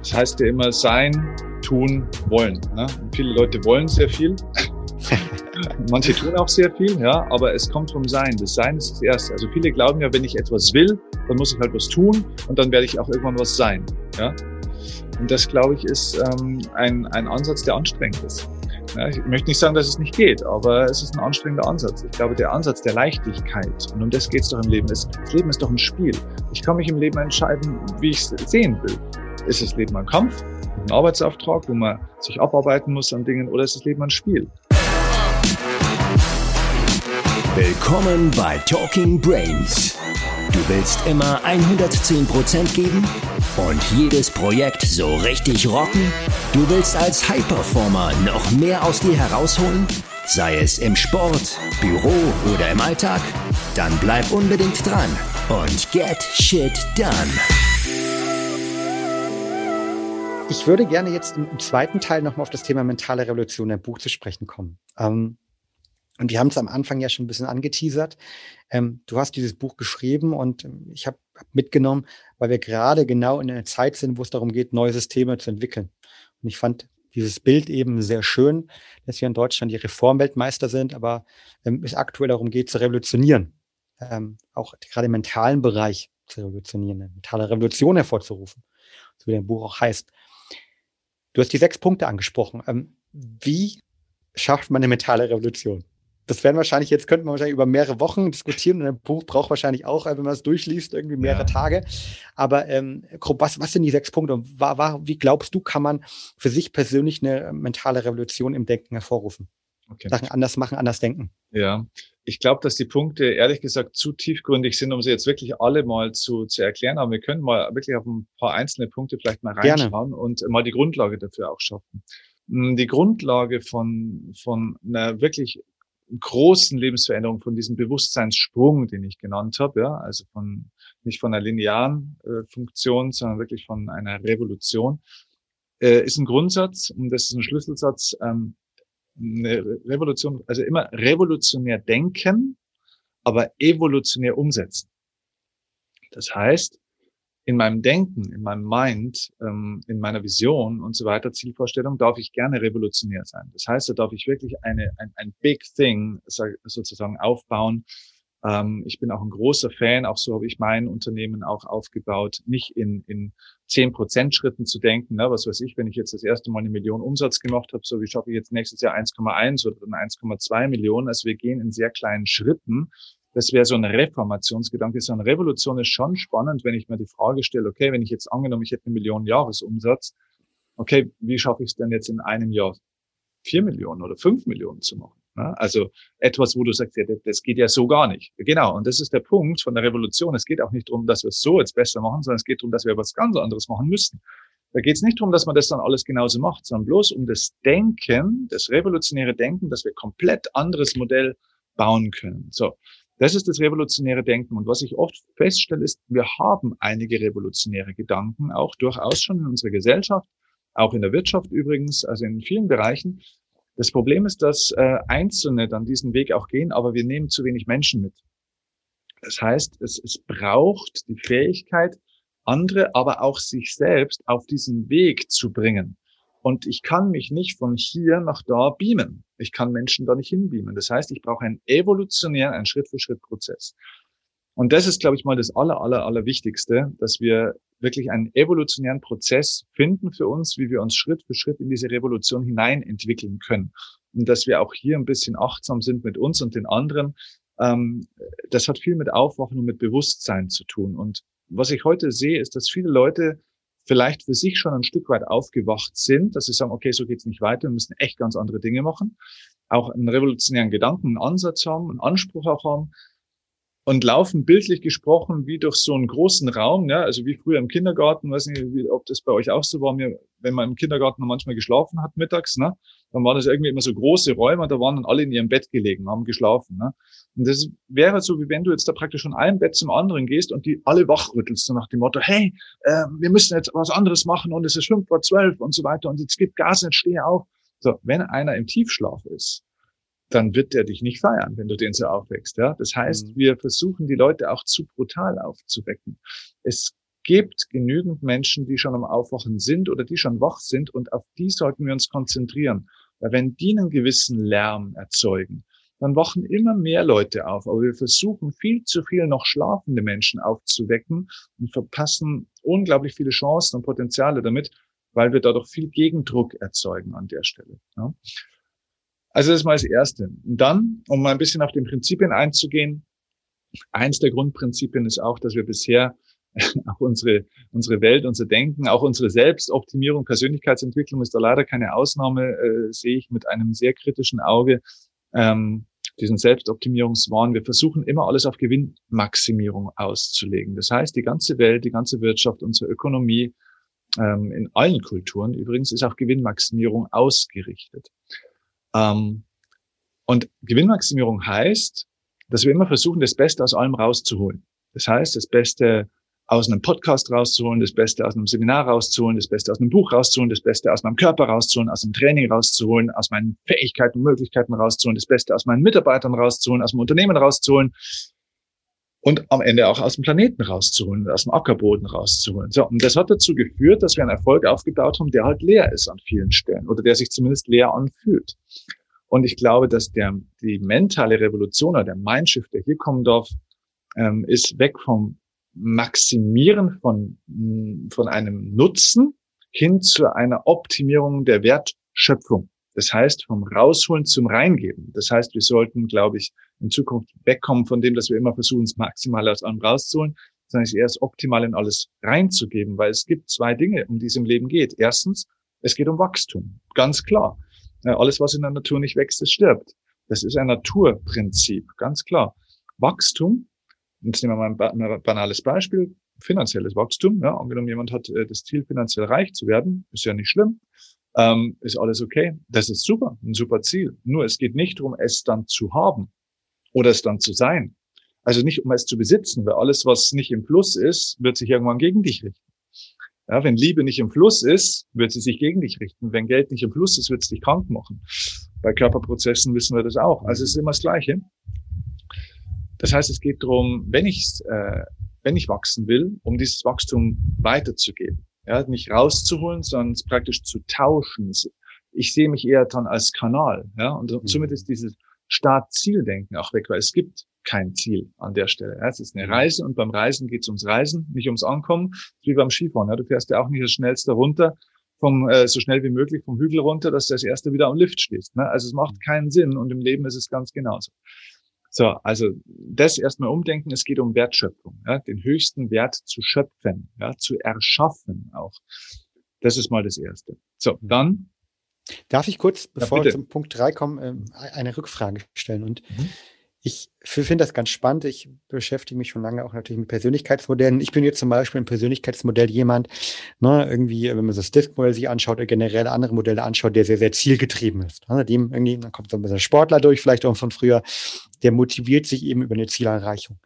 Das heißt ja immer sein, tun, wollen. Ne? Und viele Leute wollen sehr viel. Manche tun auch sehr viel, ja, aber es kommt vom Sein. Das Sein ist das Erste. Also viele glauben ja, wenn ich etwas will, dann muss ich halt was tun und dann werde ich auch irgendwann was sein. Ja? Und das, glaube ich, ist ähm, ein, ein Ansatz, der anstrengend ist. Ja, ich möchte nicht sagen, dass es nicht geht, aber es ist ein anstrengender Ansatz. Ich glaube, der Ansatz der Leichtigkeit, und um das geht es doch im Leben, ist, das Leben ist doch ein Spiel. Ich kann mich im Leben entscheiden, wie ich es sehen will. Ist das Leben ein Kampf, ein Arbeitsauftrag, wo man sich abarbeiten muss an Dingen, oder ist das Leben ein Spiel? Willkommen bei Talking Brains. Du willst immer 110% geben und jedes Projekt so richtig rocken? Du willst als High-Performer noch mehr aus dir herausholen? Sei es im Sport, Büro oder im Alltag? Dann bleib unbedingt dran und get shit done. Ich würde gerne jetzt im zweiten Teil nochmal auf das Thema mentale Revolution im Buch zu sprechen kommen. Ähm, und wir haben es am Anfang ja schon ein bisschen angeteasert. Ähm, du hast dieses Buch geschrieben und ähm, ich habe hab mitgenommen, weil wir gerade genau in einer Zeit sind, wo es darum geht, neue Systeme zu entwickeln. Und ich fand dieses Bild eben sehr schön, dass wir in Deutschland die Reformweltmeister sind, aber ähm, es aktuell darum geht, zu revolutionieren. Ähm, auch gerade im mentalen Bereich zu revolutionieren, eine mentale Revolution hervorzurufen, so wie der Buch auch heißt. Du hast die sechs Punkte angesprochen. Ähm, wie schafft man eine mentale Revolution? das werden wahrscheinlich, jetzt könnten wir wahrscheinlich über mehrere Wochen diskutieren und ein Buch braucht wahrscheinlich auch, wenn man es durchliest, irgendwie mehrere ja. Tage. Aber ähm, grob, was, was sind die sechs Punkte und war, war, wie glaubst du, kann man für sich persönlich eine mentale Revolution im Denken hervorrufen? Okay. Sachen anders machen, anders denken. Ja, ich glaube, dass die Punkte ehrlich gesagt zu tiefgründig sind, um sie jetzt wirklich alle mal zu, zu erklären. Aber wir können mal wirklich auf ein paar einzelne Punkte vielleicht mal reinschauen Gerne. und mal die Grundlage dafür auch schaffen. Hm, die Grundlage von, von einer wirklich großen Lebensveränderung, von diesem Bewusstseinssprung, den ich genannt habe, ja, also von nicht von einer linearen äh, Funktion, sondern wirklich von einer Revolution, äh, ist ein Grundsatz und das ist ein Schlüsselsatz. Ähm, eine Revolution, also immer revolutionär denken, aber evolutionär umsetzen. Das heißt, in meinem Denken, in meinem Mind, ähm, in meiner Vision und so weiter, Zielvorstellung, darf ich gerne revolutionär sein. Das heißt, da darf ich wirklich eine, ein, ein Big Thing sozusagen aufbauen. Ähm, ich bin auch ein großer Fan, auch so habe ich mein Unternehmen auch aufgebaut, nicht in, in 10% Schritten zu denken. Ne? Was weiß ich, wenn ich jetzt das erste Mal eine Million Umsatz gemacht habe, so wie schaffe ich jetzt nächstes Jahr 1,1 oder dann 1,2 Millionen. Also wir gehen in sehr kleinen Schritten das wäre so ein Reformationsgedanke. So eine Revolution ist schon spannend, wenn ich mir die Frage stelle, okay, wenn ich jetzt angenommen, ich hätte eine Million Jahresumsatz, okay, wie schaffe ich es denn jetzt in einem Jahr vier Millionen oder fünf Millionen zu machen? Also etwas, wo du sagst, ja, das geht ja so gar nicht. Genau. Und das ist der Punkt von der Revolution. Es geht auch nicht darum, dass wir es so jetzt besser machen, sondern es geht darum, dass wir was ganz anderes machen müssen. Da geht es nicht darum, dass man das dann alles genauso macht, sondern bloß um das Denken, das revolutionäre Denken, dass wir komplett anderes Modell bauen können. So. Das ist das revolutionäre Denken. Und was ich oft feststelle, ist, wir haben einige revolutionäre Gedanken, auch durchaus schon in unserer Gesellschaft, auch in der Wirtschaft übrigens, also in vielen Bereichen. Das Problem ist, dass äh, Einzelne dann diesen Weg auch gehen, aber wir nehmen zu wenig Menschen mit. Das heißt, es, es braucht die Fähigkeit, andere, aber auch sich selbst auf diesen Weg zu bringen. Und ich kann mich nicht von hier nach da beamen. Ich kann Menschen da nicht hinbeamen. Das heißt, ich brauche einen evolutionären, einen Schritt-für-Schritt-Prozess. Und das ist, glaube ich, mal das aller, aller, aller Wichtigste, dass wir wirklich einen evolutionären Prozess finden für uns, wie wir uns Schritt für Schritt in diese Revolution hinein entwickeln können. Und dass wir auch hier ein bisschen achtsam sind mit uns und den anderen. Ähm, das hat viel mit Aufwachen und mit Bewusstsein zu tun. Und was ich heute sehe, ist, dass viele Leute vielleicht für sich schon ein Stück weit aufgewacht sind, dass sie sagen, okay, so geht's nicht weiter, wir müssen echt ganz andere Dinge machen, auch einen revolutionären Gedanken, einen Ansatz haben, einen Anspruch auch haben, und laufen bildlich gesprochen wie durch so einen großen Raum, ja, also wie früher im Kindergarten, weiß nicht, wie, ob das bei euch auch so war, mir, wenn man im Kindergarten manchmal geschlafen hat mittags, ne, dann waren das irgendwie immer so große Räume, da waren dann alle in ihrem Bett gelegen, haben geschlafen, ne. Und das wäre so, wie wenn du jetzt da praktisch von einem Bett zum anderen gehst und die alle wachrüttelst, so nach dem Motto, hey, äh, wir müssen jetzt was anderes machen und es ist fünf vor zwölf und so weiter und jetzt gibt Gas, jetzt steh auf. So, wenn einer im Tiefschlaf ist, dann wird der dich nicht feiern, wenn du den so aufwächst. Ja? Das heißt, mhm. wir versuchen die Leute auch zu brutal aufzuwecken. Es gibt genügend Menschen, die schon am Aufwachen sind oder die schon wach sind und auf die sollten wir uns konzentrieren. Weil wenn die einen gewissen Lärm erzeugen, dann wachen immer mehr Leute auf. Aber wir versuchen viel zu viel noch schlafende Menschen aufzuwecken und verpassen unglaublich viele Chancen und Potenziale damit, weil wir dadurch viel Gegendruck erzeugen an der Stelle. Ja. Also das ist mal das Erste. Und dann, um mal ein bisschen auf den Prinzipien einzugehen, eins der Grundprinzipien ist auch, dass wir bisher auch unsere, unsere Welt, unser Denken, auch unsere Selbstoptimierung, Persönlichkeitsentwicklung ist da leider keine Ausnahme, äh, sehe ich mit einem sehr kritischen Auge, ähm, diesen Selbstoptimierungswahn. Wir versuchen immer alles auf Gewinnmaximierung auszulegen. Das heißt, die ganze Welt, die ganze Wirtschaft, unsere Ökonomie, ähm, in allen Kulturen übrigens, ist auf Gewinnmaximierung ausgerichtet. Ähm, und Gewinnmaximierung heißt, dass wir immer versuchen, das Beste aus allem rauszuholen. Das heißt, das Beste aus einem Podcast rauszuholen, das Beste aus einem Seminar rauszuholen, das Beste aus einem Buch rauszuholen, das Beste aus meinem Körper rauszuholen, aus dem Training rauszuholen, aus meinen Fähigkeiten und Möglichkeiten rauszuholen, das Beste aus meinen Mitarbeitern rauszuholen, aus dem Unternehmen rauszuholen und am Ende auch aus dem Planeten rauszuholen, aus dem Ackerboden rauszuholen. So, und das hat dazu geführt, dass wir einen Erfolg aufgebaut haben, der halt leer ist an vielen Stellen oder der sich zumindest leer anfühlt. Und ich glaube, dass der, die mentale Revolution oder der Mindshift, der hier kommen darf, ähm, ist weg vom Maximieren von, von einem Nutzen hin zu einer Optimierung der Wertschöpfung. Das heißt, vom Rausholen zum Reingeben. Das heißt, wir sollten, glaube ich, in Zukunft wegkommen von dem, dass wir immer versuchen, das Maximale aus allem rauszuholen, sondern es erst optimal in alles reinzugeben, weil es gibt zwei Dinge, um die es im Leben geht. Erstens, es geht um Wachstum. Ganz klar. Alles, was in der Natur nicht wächst, es stirbt. Das ist ein Naturprinzip. Ganz klar. Wachstum Jetzt nehmen wir mal ein banales Beispiel. Finanzielles Wachstum. Ja, angenommen, jemand hat äh, das Ziel, finanziell reich zu werden, ist ja nicht schlimm. Ähm, ist alles okay. Das ist super, ein super Ziel. Nur es geht nicht darum, es dann zu haben oder es dann zu sein. Also nicht um es zu besitzen, weil alles, was nicht im Fluss ist, wird sich irgendwann gegen dich richten. Ja, wenn Liebe nicht im Fluss ist, wird sie sich gegen dich richten. Wenn Geld nicht im Fluss ist, wird es dich krank machen. Bei Körperprozessen wissen wir das auch. Also es ist immer das Gleiche. Das heißt, es geht darum, wenn ich, äh, wenn ich wachsen will, um dieses Wachstum weiterzugeben. Ja, nicht rauszuholen, sondern es praktisch zu tauschen. Ich sehe mich eher dann als Kanal. Ja, und mhm. somit ist dieses Start-Ziel-Denken auch weg, weil es gibt kein Ziel an der Stelle. Ja, es ist eine mhm. Reise und beim Reisen geht es ums Reisen, nicht ums Ankommen, wie beim Skifahren. Ja, du fährst ja auch nicht das Schnellste runter, vom, äh, so schnell wie möglich vom Hügel runter, dass du das erste wieder am Lift stehst. Ne? Also es macht mhm. keinen Sinn und im Leben ist es ganz genauso. So, also das erstmal umdenken, es geht um Wertschöpfung, ja, den höchsten Wert zu schöpfen, ja, zu erschaffen auch. Das ist mal das Erste. So, mhm. dann. Darf ich kurz, bevor ja, wir zum Punkt drei kommen, ähm, eine Rückfrage stellen? Und mhm. Ich finde das ganz spannend. Ich beschäftige mich schon lange auch natürlich mit Persönlichkeitsmodellen. Ich bin jetzt zum Beispiel ein Persönlichkeitsmodell jemand, ne, irgendwie, wenn man so das Disk-Modell sich anschaut oder generell andere Modelle anschaut, der sehr, sehr zielgetrieben ist. Ne, dem irgendwie, dann kommt so ein bisschen Sportler durch, vielleicht auch von früher, der motiviert sich eben über eine Zielerreichung.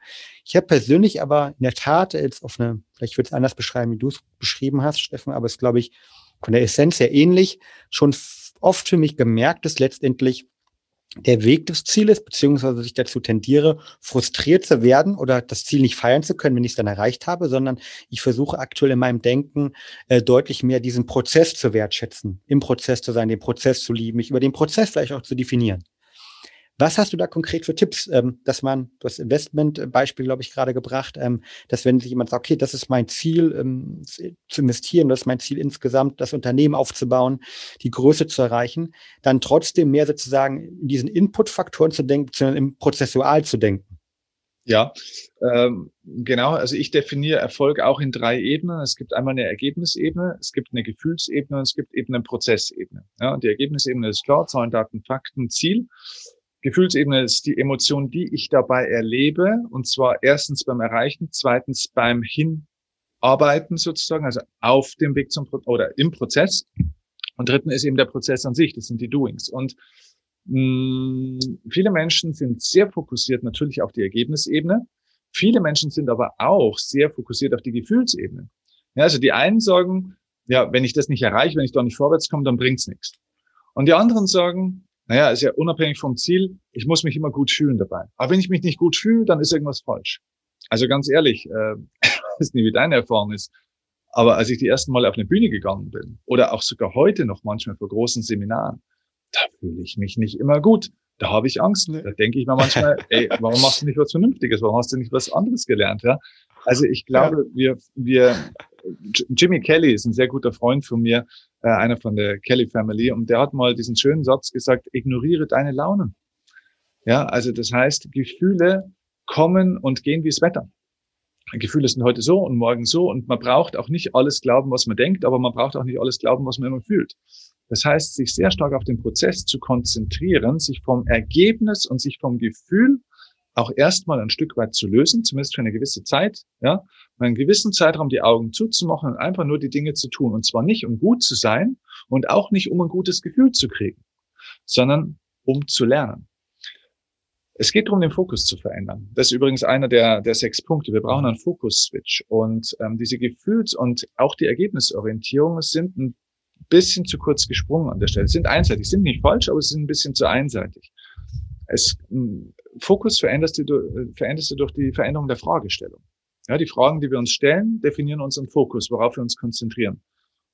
Ich habe persönlich aber in der Tat jetzt auf eine, vielleicht würde es anders beschreiben, wie du es beschrieben hast, Steffen, aber es glaube ich, von der Essenz sehr ähnlich, schon oft für mich gemerkt, dass letztendlich der Weg des Zieles, beziehungsweise ich dazu tendiere, frustriert zu werden oder das Ziel nicht feiern zu können, wenn ich es dann erreicht habe, sondern ich versuche aktuell in meinem Denken äh, deutlich mehr diesen Prozess zu wertschätzen, im Prozess zu sein, den Prozess zu lieben, mich über den Prozess vielleicht auch zu definieren. Was hast du da konkret für Tipps, ähm, dass man, das Investment-Beispiel, glaube ich, gerade gebracht, ähm, dass wenn sich jemand sagt, okay, das ist mein Ziel, ähm, zu investieren, das ist mein Ziel insgesamt, das Unternehmen aufzubauen, die Größe zu erreichen, dann trotzdem mehr sozusagen in diesen Input-Faktoren zu denken, sondern im Prozessual zu denken? Ja, ähm, genau. Also ich definiere Erfolg auch in drei Ebenen. Es gibt einmal eine Ergebnisebene, es gibt eine Gefühlsebene und es gibt eben eine Prozessebene. Ja, und die Ergebnisebene ist klar, Zahlen, Daten, Fakten, Ziel. Gefühlsebene ist die Emotion, die ich dabei erlebe. Und zwar erstens beim Erreichen, zweitens beim Hinarbeiten sozusagen, also auf dem Weg zum Pro oder im Prozess. Und drittens ist eben der Prozess an sich, das sind die Doings. Und mh, mm, viele Menschen sind sehr fokussiert natürlich auf die Ergebnisebene. Viele Menschen sind aber auch sehr fokussiert auf die Gefühlsebene. Ja, also die einen sagen, ja, wenn ich das nicht erreiche, wenn ich da nicht vorwärts komme, dann bringt's nichts. Und die anderen sagen, naja, ist ja unabhängig vom Ziel, ich muss mich immer gut fühlen dabei. Aber wenn ich mich nicht gut fühle, dann ist irgendwas falsch. Also ganz ehrlich, äh, weiß nicht, wie deine Erfahrung ist. Aber als ich die ersten Mal auf eine Bühne gegangen bin oder auch sogar heute noch manchmal vor großen Seminaren, da fühle ich mich nicht immer gut. Da habe ich Angst. Da denke ich mir manchmal, ey, warum machst du nicht was Vernünftiges? Warum hast du nicht was anderes gelernt? Ja? Also ich glaube, ja. wir, wir, Jimmy Kelly ist ein sehr guter Freund von mir, äh, einer von der Kelly Family, und der hat mal diesen schönen Satz gesagt, ignoriere deine Launen. Ja, also das heißt, Gefühle kommen und gehen wie das Wetter. Gefühle sind heute so und morgen so und man braucht auch nicht alles glauben, was man denkt, aber man braucht auch nicht alles glauben, was man immer fühlt. Das heißt, sich sehr stark auf den Prozess zu konzentrieren, sich vom Ergebnis und sich vom Gefühl auch erstmal ein Stück weit zu lösen, zumindest für eine gewisse Zeit, ja, einen gewissen Zeitraum die Augen zuzumachen und einfach nur die Dinge zu tun. Und zwar nicht, um gut zu sein und auch nicht, um ein gutes Gefühl zu kriegen, sondern um zu lernen. Es geht darum, den Fokus zu verändern. Das ist übrigens einer der, der sechs Punkte. Wir brauchen einen Fokus-Switch. Und ähm, diese Gefühls- und auch die Ergebnisorientierung sind ein bisschen zu kurz gesprungen an der Stelle. Sind einseitig, sind nicht falsch, aber sie sind ein bisschen zu einseitig. Es, Fokus veränderst du, veränderst du durch die Veränderung der Fragestellung. Ja, die Fragen, die wir uns stellen, definieren unseren Fokus, worauf wir uns konzentrieren.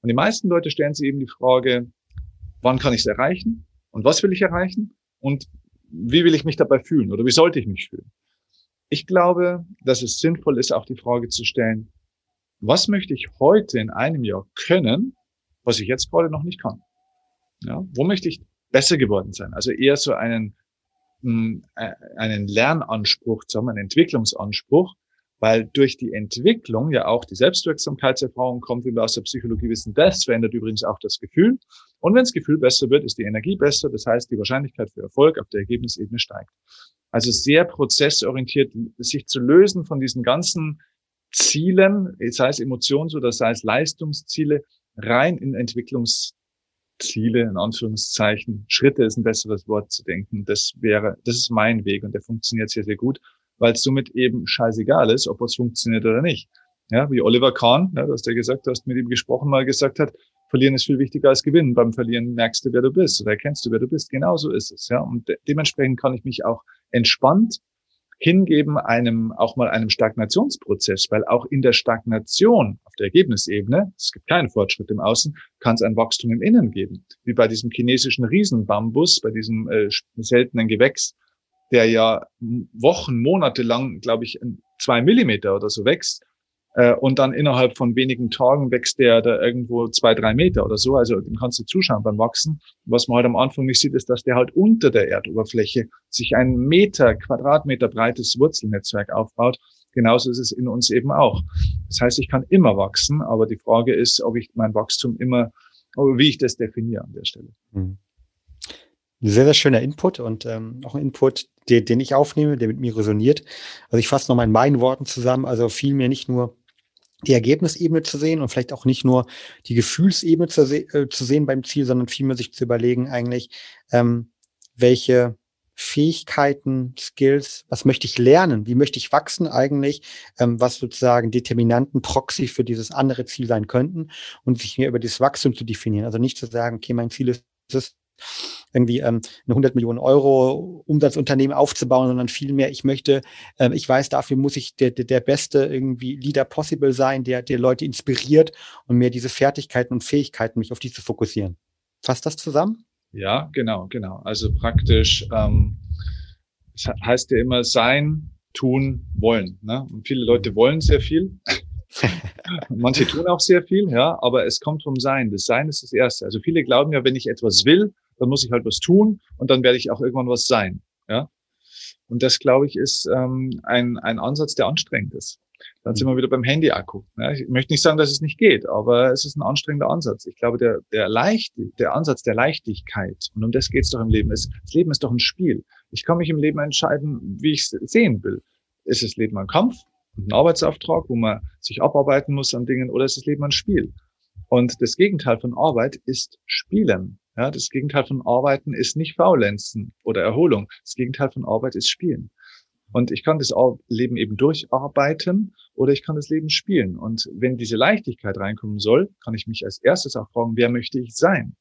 Und die meisten Leute stellen sich eben die Frage, wann kann ich es erreichen? Und was will ich erreichen? Und wie will ich mich dabei fühlen? Oder wie sollte ich mich fühlen? Ich glaube, dass es sinnvoll ist, auch die Frage zu stellen, was möchte ich heute in einem Jahr können, was ich jetzt gerade noch nicht kann? Ja, wo möchte ich besser geworden sein? Also eher so einen, einen Lernanspruch, sagen wir, einen Entwicklungsanspruch, weil durch die Entwicklung ja auch die Selbstwirksamkeitserfahrung kommt, wie wir aus der Psychologie wissen. Das verändert übrigens auch das Gefühl. Und wenn das Gefühl besser wird, ist die Energie besser. Das heißt, die Wahrscheinlichkeit für Erfolg auf der Ergebnisebene steigt. Also sehr prozessorientiert, sich zu lösen von diesen ganzen Zielen, sei es Emotions- oder sei es Leistungsziele, rein in Entwicklungsziele, in Anführungszeichen. Schritte ist ein besseres Wort zu denken. Das wäre, das ist mein Weg und der funktioniert sehr, sehr gut, weil es somit eben scheißegal ist, ob es funktioniert oder nicht. Ja, wie Oliver Kahn, ja, dass der gesagt, du hast mit ihm gesprochen, mal gesagt hat, verlieren ist viel wichtiger als gewinnen. Beim Verlieren merkst du, wer du bist oder erkennst du, wer du bist. Genauso ist es. Ja, und de dementsprechend kann ich mich auch entspannt hingeben einem, auch mal einem Stagnationsprozess, weil auch in der Stagnation auf der Ergebnisebene, es gibt keinen Fortschritt im Außen, kann es ein Wachstum im Innen geben. Wie bei diesem chinesischen Riesenbambus, bei diesem äh, seltenen Gewächs, der ja Wochen, Monate lang, glaube ich, zwei Millimeter oder so wächst äh, und dann innerhalb von wenigen Tagen wächst der da irgendwo zwei, drei Meter oder so. Also dem kannst du zuschauen beim Wachsen. Was man halt am Anfang nicht sieht, ist, dass der halt unter der Erdoberfläche sich ein Meter, Quadratmeter breites Wurzelnetzwerk aufbaut. Genauso ist es in uns eben auch. Das heißt, ich kann immer wachsen, aber die Frage ist, ob ich mein Wachstum immer, wie ich das definiere an der Stelle. Mhm. Sehr, sehr schöner Input und ähm, auch ein Input, den, den ich aufnehme, der mit mir resoniert. Also ich fasse nochmal in meinen Worten zusammen. Also fiel mir nicht nur die Ergebnisebene zu sehen und vielleicht auch nicht nur die Gefühlsebene zu, se äh, zu sehen beim Ziel, sondern vielmehr sich zu überlegen eigentlich, ähm, welche Fähigkeiten, Skills, was möchte ich lernen, wie möchte ich wachsen eigentlich, ähm, was sozusagen Determinanten, Proxy für dieses andere Ziel sein könnten und sich mir über dieses Wachstum zu definieren. Also nicht zu sagen, okay, mein Ziel ist es, irgendwie ähm, eine 100 Millionen Euro Umsatzunternehmen aufzubauen, sondern vielmehr, ich möchte, ähm, ich weiß, dafür muss ich der, der, der beste irgendwie Leader possible sein, der, der Leute inspiriert und mir diese Fertigkeiten und Fähigkeiten, mich auf die zu fokussieren. Fasst das zusammen? Ja, genau, genau. Also praktisch, ähm, es heißt ja immer sein, tun, wollen. Ne? Und viele Leute wollen sehr viel. Manche tun auch sehr viel, ja, aber es kommt vom Sein. Das Sein ist das Erste. Also viele glauben ja, wenn ich etwas will, dann muss ich halt was tun und dann werde ich auch irgendwann was sein. Ja? Und das, glaube ich, ist ähm, ein, ein Ansatz, der anstrengend ist. Dann sind wir wieder beim Handy-Akku. Ja, ich möchte nicht sagen, dass es nicht geht, aber es ist ein anstrengender Ansatz. Ich glaube, der, der, Leicht, der Ansatz der Leichtigkeit, und um das geht es doch im Leben, ist, das Leben ist doch ein Spiel. Ich kann mich im Leben entscheiden, wie ich es sehen will. Ist das Leben ein Kampf, ein Arbeitsauftrag, wo man sich abarbeiten muss an Dingen, oder ist das Leben ein Spiel? Und das Gegenteil von Arbeit ist Spielen. Ja, das Gegenteil von Arbeiten ist nicht Faulenzen oder Erholung. Das Gegenteil von Arbeit ist Spielen. Und ich kann das Leben eben durcharbeiten oder ich kann das Leben spielen. Und wenn diese Leichtigkeit reinkommen soll, kann ich mich als erstes auch fragen, wer möchte ich sein?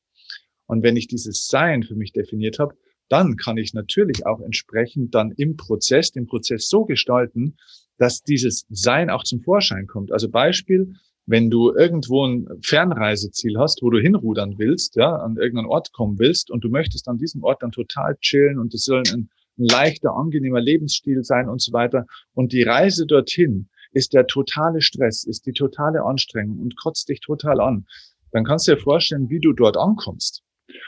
Und wenn ich dieses Sein für mich definiert habe, dann kann ich natürlich auch entsprechend dann im Prozess, den Prozess so gestalten, dass dieses Sein auch zum Vorschein kommt. Also Beispiel, wenn du irgendwo ein Fernreiseziel hast, wo du hinrudern willst, ja, an irgendeinen Ort kommen willst und du möchtest an diesem Ort dann total chillen und es soll ein, ein leichter, angenehmer Lebensstil sein und so weiter. Und die Reise dorthin ist der totale Stress, ist die totale Anstrengung und kotzt dich total an. Dann kannst du dir vorstellen, wie du dort ankommst.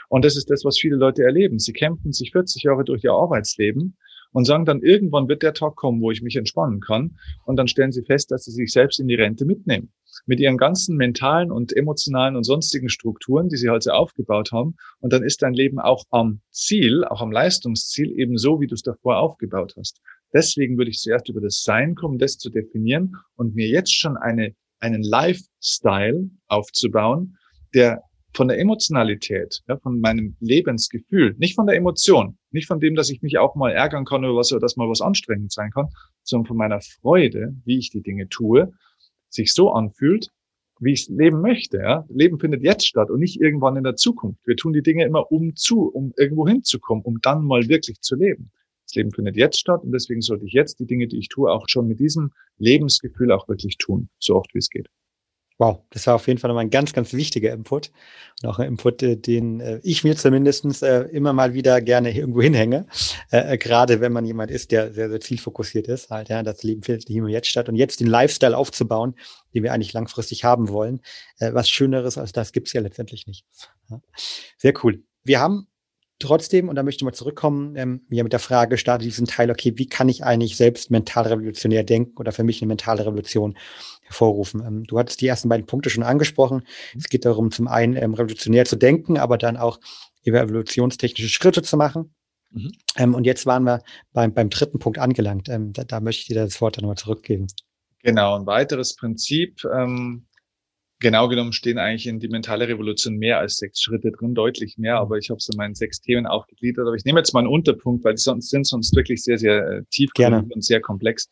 Und das ist das, was viele Leute erleben. Sie kämpfen sich 40 Jahre durch ihr Arbeitsleben und sagen dann, irgendwann wird der Tag kommen, wo ich mich entspannen kann. Und dann stellen sie fest, dass sie sich selbst in die Rente mitnehmen. Mit ihren ganzen mentalen und emotionalen und sonstigen Strukturen, die sie halt so aufgebaut haben. Und dann ist dein Leben auch am Ziel, auch am Leistungsziel eben so, wie du es davor aufgebaut hast. Deswegen würde ich zuerst über das Sein kommen, das zu definieren und mir jetzt schon eine, einen Lifestyle aufzubauen, der von der Emotionalität, ja, von meinem Lebensgefühl, nicht von der Emotion, nicht von dem, dass ich mich auch mal ärgern kann oder was, oder dass mal was anstrengend sein kann, sondern von meiner Freude, wie ich die Dinge tue, sich so anfühlt, wie ich leben möchte. Ja? Leben findet jetzt statt und nicht irgendwann in der Zukunft. Wir tun die Dinge immer um zu, um irgendwo hinzukommen, um dann mal wirklich zu leben. Das Leben findet jetzt statt und deswegen sollte ich jetzt die Dinge, die ich tue, auch schon mit diesem Lebensgefühl auch wirklich tun, so oft wie es geht. Wow, das war auf jeden Fall nochmal ein ganz, ganz wichtiger Input. Und auch ein Input, äh, den äh, ich mir zumindest äh, immer mal wieder gerne irgendwo hinhänge. Gerade wenn man jemand ist, der sehr, sehr zielfokussiert ist. Halt, ja, das Leben findet hier und jetzt statt. Und jetzt den Lifestyle aufzubauen, den wir eigentlich langfristig haben wollen. Was Schöneres als das gibt's ja letztendlich nicht. Sehr cool. Wir haben trotzdem, und da möchte ich mal zurückkommen, ähm, ja mit der Frage gestartet, diesen Teil, okay, wie kann ich eigentlich selbst mental revolutionär denken oder für mich eine mentale Revolution hervorrufen? Ähm, du hattest die ersten beiden Punkte schon angesprochen. Mhm. Es geht darum, zum einen ähm, revolutionär zu denken, aber dann auch evolutionstechnische Schritte zu machen. Mhm. Ähm, und jetzt waren wir beim, beim dritten Punkt angelangt. Ähm, da, da, möchte ich dir das Wort dann nochmal zurückgeben. Genau, ein weiteres Prinzip, ähm, genau genommen stehen eigentlich in die mentale Revolution mehr als sechs Schritte drin, deutlich mehr, aber ich habe es in meinen sechs Themen aufgegliedert. Aber ich nehme jetzt mal einen Unterpunkt, weil die sonst sind sonst wirklich sehr, sehr äh, tief und sehr komplex.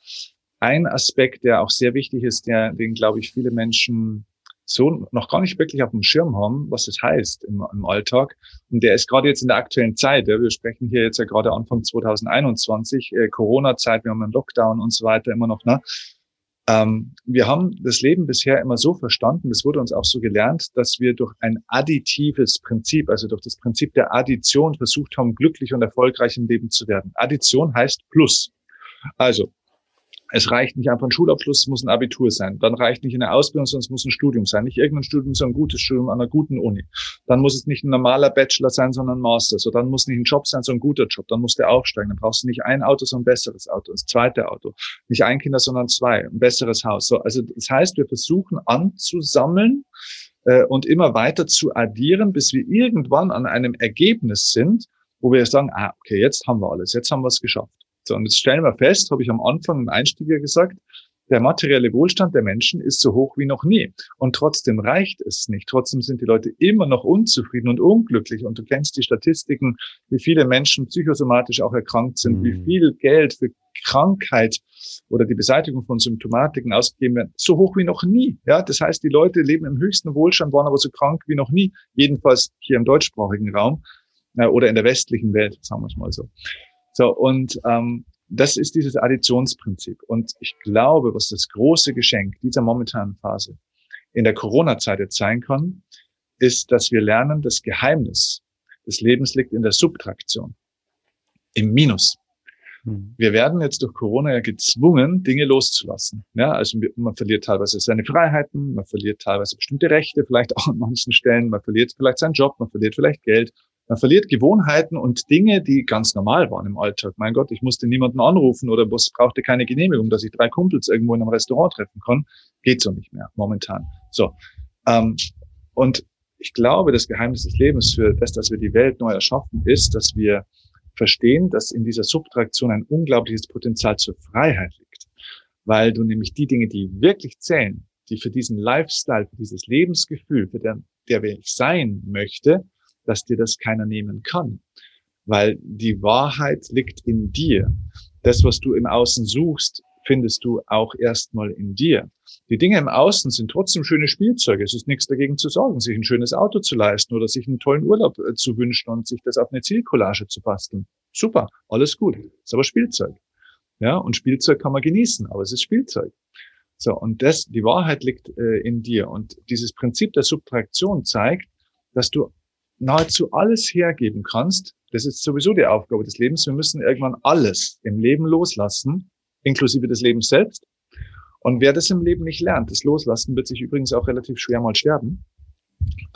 Ein Aspekt, der auch sehr wichtig ist, der, den glaube ich viele Menschen so noch gar nicht wirklich auf dem Schirm haben, was das heißt im, im Alltag. Und der ist gerade jetzt in der aktuellen Zeit. Ja, wir sprechen hier jetzt ja gerade Anfang 2021, äh, Corona-Zeit, wir haben einen Lockdown und so weiter immer noch. Ne? Ähm, wir haben das Leben bisher immer so verstanden, das wurde uns auch so gelernt, dass wir durch ein additives Prinzip, also durch das Prinzip der Addition versucht haben, glücklich und erfolgreich im Leben zu werden. Addition heißt Plus. Also es reicht nicht einfach ein Schulabschluss, es muss ein Abitur sein. Dann reicht nicht eine Ausbildung, sondern es muss ein Studium sein. Nicht irgendein Studium, sondern ein gutes Studium an einer guten Uni. Dann muss es nicht ein normaler Bachelor sein, sondern ein Master. So, dann muss nicht ein Job sein, sondern ein guter Job. Dann musst du aufsteigen. Dann brauchst du nicht ein Auto, sondern ein besseres Auto. Das zweite Auto. Nicht ein Kinder, sondern zwei. Ein besseres Haus. So, also das heißt, wir versuchen anzusammeln, äh, und immer weiter zu addieren, bis wir irgendwann an einem Ergebnis sind, wo wir sagen, ah, okay, jetzt haben wir alles, jetzt haben wir es geschafft. So, und jetzt stellen wir fest, habe ich am Anfang im Einstieg ja gesagt, der materielle Wohlstand der Menschen ist so hoch wie noch nie. Und trotzdem reicht es nicht. Trotzdem sind die Leute immer noch unzufrieden und unglücklich. Und du kennst die Statistiken, wie viele Menschen psychosomatisch auch erkrankt sind, mhm. wie viel Geld für Krankheit oder die Beseitigung von Symptomatiken ausgegeben werden. So hoch wie noch nie. Ja, das heißt, die Leute leben im höchsten Wohlstand, waren aber so krank wie noch nie. Jedenfalls hier im deutschsprachigen Raum äh, oder in der westlichen Welt, sagen wir es mal so. So, und ähm, das ist dieses Additionsprinzip. Und ich glaube, was das große Geschenk dieser momentanen Phase in der Corona-Zeit jetzt sein kann, ist, dass wir lernen, das Geheimnis des Lebens liegt in der Subtraktion, im Minus. Hm. Wir werden jetzt durch Corona ja gezwungen, Dinge loszulassen. Ja, also man verliert teilweise seine Freiheiten, man verliert teilweise bestimmte Rechte, vielleicht auch an manchen Stellen, man verliert vielleicht seinen Job, man verliert vielleicht Geld, man verliert Gewohnheiten und Dinge, die ganz normal waren im Alltag. Mein Gott, ich musste niemanden anrufen oder es brauchte keine Genehmigung, dass ich drei Kumpels irgendwo in einem Restaurant treffen kann. Geht so nicht mehr momentan. So. Ähm, und ich glaube, das Geheimnis des Lebens für das, dass wir die Welt neu erschaffen, ist, dass wir verstehen, dass in dieser Subtraktion ein unglaubliches Potenzial zur Freiheit liegt. Weil du nämlich die Dinge, die wirklich zählen, die für diesen Lifestyle, für dieses Lebensgefühl, für der, der ich sein möchte, dass dir das keiner nehmen kann. Weil die Wahrheit liegt in dir. Das, was du im Außen suchst, findest du auch erstmal in dir. Die Dinge im Außen sind trotzdem schöne Spielzeuge. Es ist nichts dagegen zu sorgen, sich ein schönes Auto zu leisten oder sich einen tollen Urlaub äh, zu wünschen und sich das auf eine Zielcollage zu basteln. Super, alles gut. Ist aber Spielzeug. Ja, und Spielzeug kann man genießen, aber es ist Spielzeug. So, und das, die Wahrheit liegt äh, in dir. Und dieses Prinzip der Subtraktion zeigt, dass du nahezu alles hergeben kannst. Das ist sowieso die Aufgabe des Lebens. Wir müssen irgendwann alles im Leben loslassen, inklusive des Lebens selbst. Und wer das im Leben nicht lernt, das Loslassen, wird sich übrigens auch relativ schwer mal sterben.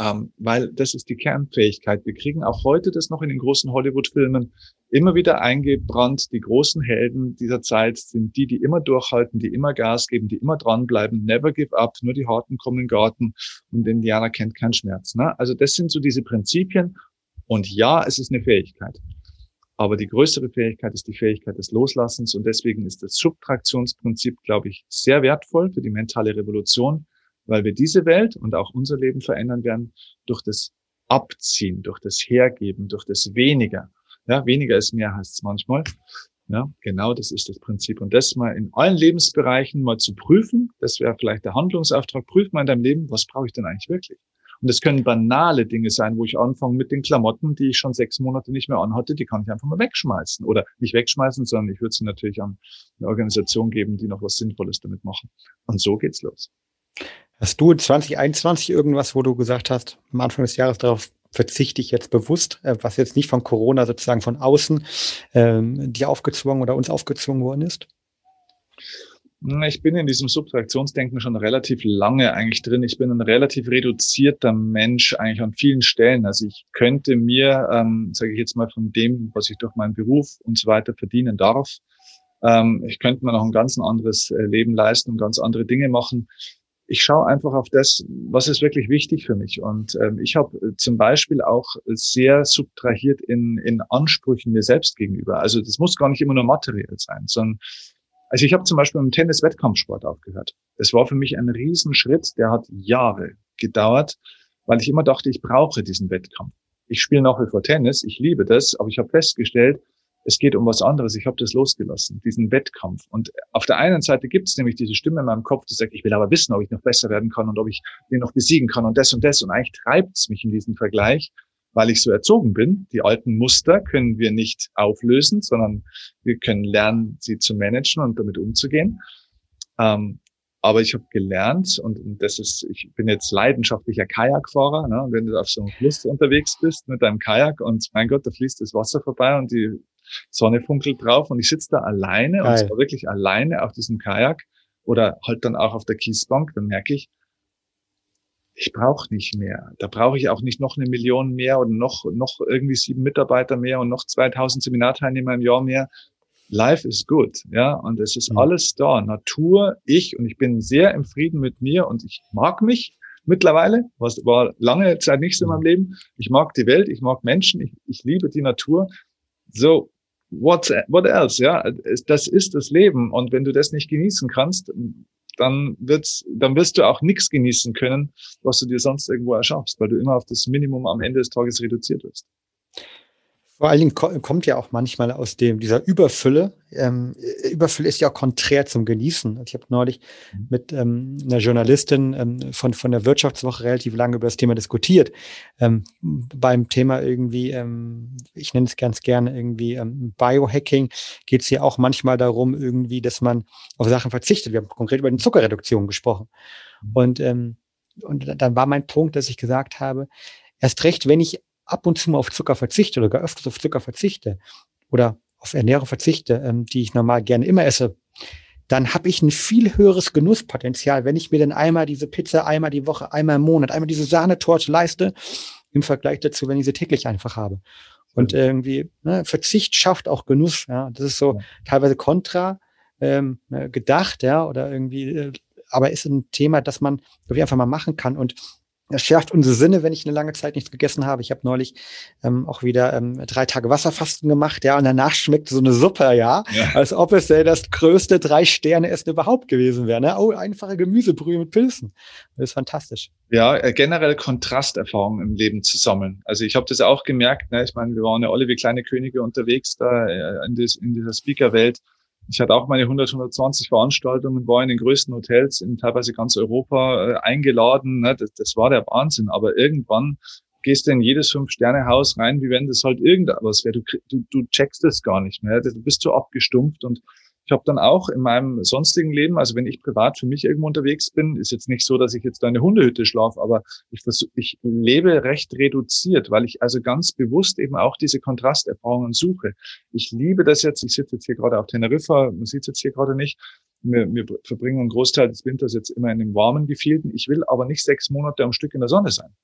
Ähm, weil das ist die Kernfähigkeit. Wir kriegen auch heute das noch in den großen Hollywood-Filmen immer wieder eingebrannt. Die großen Helden dieser Zeit sind die, die immer durchhalten, die immer Gas geben, die immer dranbleiben. Never give up. Nur die Harten kommen in den Garten und Indianer kennt keinen Schmerz. Ne? Also das sind so diese Prinzipien. Und ja, es ist eine Fähigkeit. Aber die größere Fähigkeit ist die Fähigkeit des Loslassens und deswegen ist das Subtraktionsprinzip, glaube ich, sehr wertvoll für die mentale Revolution, weil wir diese Welt und auch unser Leben verändern werden durch das Abziehen, durch das Hergeben, durch das Weniger. Ja, weniger ist mehr heißt es manchmal. Ja, genau das ist das Prinzip. Und das mal in allen Lebensbereichen mal zu prüfen, das wäre vielleicht der Handlungsauftrag, prüf mal in deinem Leben, was brauche ich denn eigentlich wirklich? Und es können banale Dinge sein, wo ich anfange mit den Klamotten, die ich schon sechs Monate nicht mehr anhatte, die kann ich einfach mal wegschmeißen. Oder nicht wegschmeißen, sondern ich würde sie natürlich an eine Organisation geben, die noch was Sinnvolles damit machen. Und so geht's los. Hast du 2021 irgendwas, wo du gesagt hast, am Anfang des Jahres darauf verzichte ich jetzt bewusst, äh, was jetzt nicht von Corona sozusagen von außen ähm, dir aufgezwungen oder uns aufgezwungen worden ist? Ich bin in diesem Subtraktionsdenken schon relativ lange eigentlich drin. Ich bin ein relativ reduzierter Mensch eigentlich an vielen Stellen. Also ich könnte mir, ähm, sage ich jetzt mal, von dem, was ich durch meinen Beruf und so weiter verdienen darf, ähm, ich könnte mir noch ein ganz anderes äh, Leben leisten und ganz andere Dinge machen. Ich schaue einfach auf das, was ist wirklich wichtig für mich. Und ähm, ich habe äh, zum Beispiel auch sehr subtrahiert in, in Ansprüchen mir selbst gegenüber. Also das muss gar nicht immer nur materiell sein, sondern also ich habe zum Beispiel im Tennis-Wettkampfsport aufgehört. Das war für mich ein Riesenschritt, der hat Jahre gedauert, weil ich immer dachte, ich brauche diesen Wettkampf. Ich spiele nach wie vor Tennis, ich liebe das, aber ich habe festgestellt, es geht um was anderes. Ich habe das losgelassen, diesen Wettkampf. Und auf der einen Seite gibt es nämlich diese Stimme in meinem Kopf, die sagt, ich will aber wissen, ob ich noch besser werden kann und ob ich den noch besiegen kann und das und das. Und eigentlich treibt es mich in diesen Vergleich weil ich so erzogen bin. Die alten Muster können wir nicht auflösen, sondern wir können lernen, sie zu managen und damit umzugehen. Ähm, aber ich habe gelernt und, und, das ist, ich bin jetzt leidenschaftlicher Kajakfahrer. Ne? Und wenn du auf so einem Fluss unterwegs bist mit deinem Kajak und mein Gott, da fließt das Wasser vorbei und die Sonne funkelt drauf und ich sitze da alleine Geil. und zwar wirklich alleine auf diesem Kajak oder halt dann auch auf der Kiesbank, dann merke ich, ich brauche nicht mehr. Da brauche ich auch nicht noch eine Million mehr oder noch, noch irgendwie sieben Mitarbeiter mehr und noch 2000 Seminarteilnehmer im Jahr mehr. Life is good, ja, und es ist mhm. alles da. Natur, ich und ich bin sehr im Frieden mit mir und ich mag mich mittlerweile, was war lange Zeit nicht so in meinem mhm. Leben. Ich mag die Welt, ich mag Menschen, ich, ich liebe die Natur. So, what, what else, ja, das ist das Leben und wenn du das nicht genießen kannst, dann wird's, dann wirst du auch nichts genießen können, was du dir sonst irgendwo erschaffst, weil du immer auf das Minimum am Ende des Tages reduziert wirst. Vor allen Dingen kommt ja auch manchmal aus dem, dieser Überfülle. Ähm, Überfülle ist ja auch konträr zum Genießen. Ich habe neulich mhm. mit ähm, einer Journalistin ähm, von, von der Wirtschaftswoche relativ lange über das Thema diskutiert. Ähm, beim Thema irgendwie, ähm, ich nenne es ganz gerne irgendwie ähm, Biohacking, geht es ja auch manchmal darum, irgendwie, dass man auf Sachen verzichtet. Wir haben konkret über die Zuckerreduktion gesprochen. Mhm. Und, und dann war mein Punkt, dass ich gesagt habe, erst recht, wenn ich ab und zu mal auf Zucker verzichte oder gar öfters auf Zucker verzichte oder auf Ernährung verzichte, ähm, die ich normal gerne immer esse, dann habe ich ein viel höheres Genusspotenzial, wenn ich mir dann einmal diese Pizza einmal die Woche, einmal im Monat, einmal diese Sahnetorte leiste, im Vergleich dazu, wenn ich sie täglich einfach habe. Und irgendwie, ne, Verzicht schafft auch Genuss. Ja, das ist so ja. teilweise kontra ähm, ne, gedacht, ja, oder irgendwie, äh, aber ist ein Thema, das man irgendwie einfach mal machen kann. Und das schärft unsere Sinne, wenn ich eine lange Zeit nichts gegessen habe. Ich habe neulich ähm, auch wieder ähm, drei Tage Wasserfasten gemacht, ja, und danach schmeckt so eine Suppe, ja, ja. als ob es äh, das größte drei Sterne Essen überhaupt gewesen wäre. Ne? Oh, einfache Gemüsebrühe mit Pilzen. Das ist fantastisch. Ja, äh, generell Kontrasterfahrungen im Leben zu sammeln. Also ich habe das auch gemerkt. Ne? Ich meine, wir waren ja alle wie kleine Könige unterwegs da äh, in, des, in dieser Speaker-Welt. Ich hatte auch meine 100, 120 Veranstaltungen, war in den größten Hotels in teilweise ganz Europa äh, eingeladen. Ne? Das, das war der Wahnsinn. Aber irgendwann gehst du in jedes Fünf-Sterne-Haus rein, wie wenn das halt irgendwas wäre. Du, du, du checkst es gar nicht mehr. Du bist so abgestumpft und Ich habe dann auch in meinem sonstigen Leben, also wenn ich privat für mich irgendwo unterwegs bin, ist jetzt nicht so, dass ich jetzt da in eine Hundehütte schlafe, aber ich versuch, ich lebe recht reduziert, weil ich also ganz bewusst eben auch diese Kontrasterfahrungen suche. Ich liebe das jetzt, ich sitze jetzt hier gerade auf Teneriffa, man sieht es jetzt hier gerade nicht, wir, wir verbringen einen Großteil des Winters jetzt immer in dem warmen Gefilden. Ich will aber nicht sechs Monate am Stück in der Sonne sein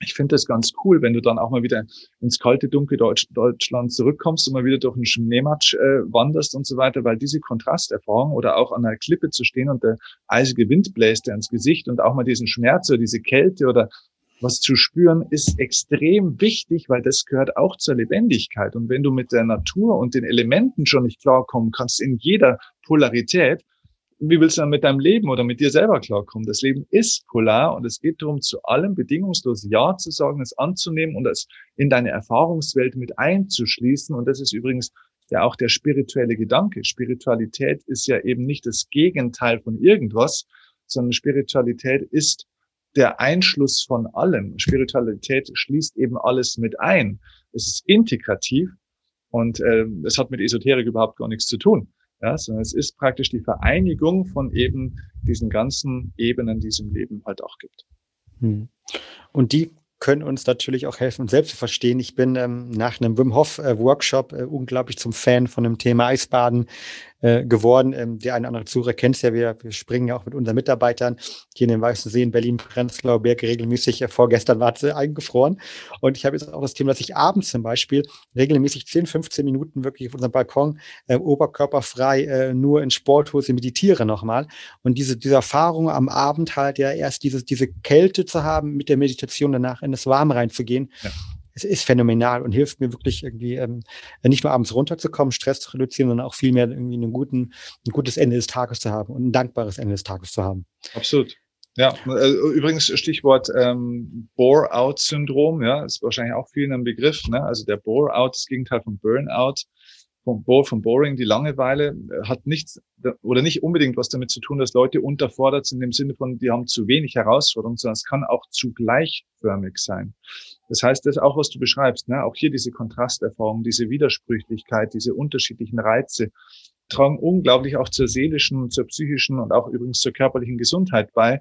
ich finde das ganz cool, wenn du dann auch mal wieder ins kalte, dunkle Deutsch, Deutschland zurückkommst und mal wieder durch einen Schneematsch äh, wanderst und so weiter, weil diese Kontrasterfahrung oder auch an einer Klippe zu stehen und der eisige Wind bläst dir ins Gesicht und auch mal diesen Schmerz oder diese Kälte oder was zu spüren, ist extrem wichtig, weil das gehört auch zur Lebendigkeit. Und wenn du mit der Natur und den Elementen schon nicht klarkommen kannst in jeder Polarität, wie willst du dann mit deinem Leben oder mit dir selber klarkommen? Das Leben ist polar und es geht darum, zu allem bedingungslos Ja zu sagen, es anzunehmen und es in deine Erfahrungswelt mit einzuschließen. Und das ist übrigens ja auch der spirituelle Gedanke. Spiritualität ist ja eben nicht das Gegenteil von irgendwas, sondern Spiritualität ist der Einschluss von allem. Spiritualität schließt eben alles mit ein. Es ist integrativ und äh, es hat mit Esoterik überhaupt gar nichts zu tun. Ja, sondern es ist praktisch die Vereinigung von eben diesen ganzen Ebenen, die es im Leben halt auch gibt. Hm. Und die können uns natürlich auch helfen, uns selbst zu verstehen. Ich bin ähm, nach einem Wim Hof äh, Workshop äh, unglaublich zum Fan von dem Thema Eisbaden äh, geworden. Ähm, der eine oder andere Zuhörer kennt es ja, wir, wir springen ja auch mit unseren Mitarbeitern hier in den Weißen See in Berlin-Prenzlauer Berg regelmäßig. Äh, vorgestern war es eingefroren. Und ich habe jetzt auch das Thema, dass ich abends zum Beispiel regelmäßig 10, 15 Minuten wirklich auf unserem Balkon äh, oberkörperfrei äh, nur in Sporthose meditiere nochmal. Und diese, diese Erfahrung am Abend halt ja erst diese, diese Kälte zu haben, mit der Meditation danach in das Warm reinzugehen. Ja es ist phänomenal und hilft mir wirklich irgendwie ähm, nicht nur abends runterzukommen, Stress zu reduzieren, sondern auch vielmehr irgendwie einen guten, ein gutes Ende des Tages zu haben und ein dankbares Ende des Tages zu haben. Absolut. Ja, äh, übrigens Stichwort ähm, Bore-out-Syndrom, ja, ist wahrscheinlich auch vielen ein Begriff. Ne? Also der Bore-out, das Gegenteil von Burnout vom, vom Boring, die Langeweile, äh, hat nichts oder nicht unbedingt was damit zu tun, dass Leute unterfordert sind im Sinne von, die haben zu wenig Herausforderungen, sondern es kann auch zu gleichförmig sein. Das heißt, das auch, was du beschreibst, ne? auch hier diese Kontrasterfahrung, diese Widersprüchlichkeit, diese unterschiedlichen Reize, tragen unglaublich auch zur seelischen, zur psychischen und auch übrigens zur körperlichen Gesundheit bei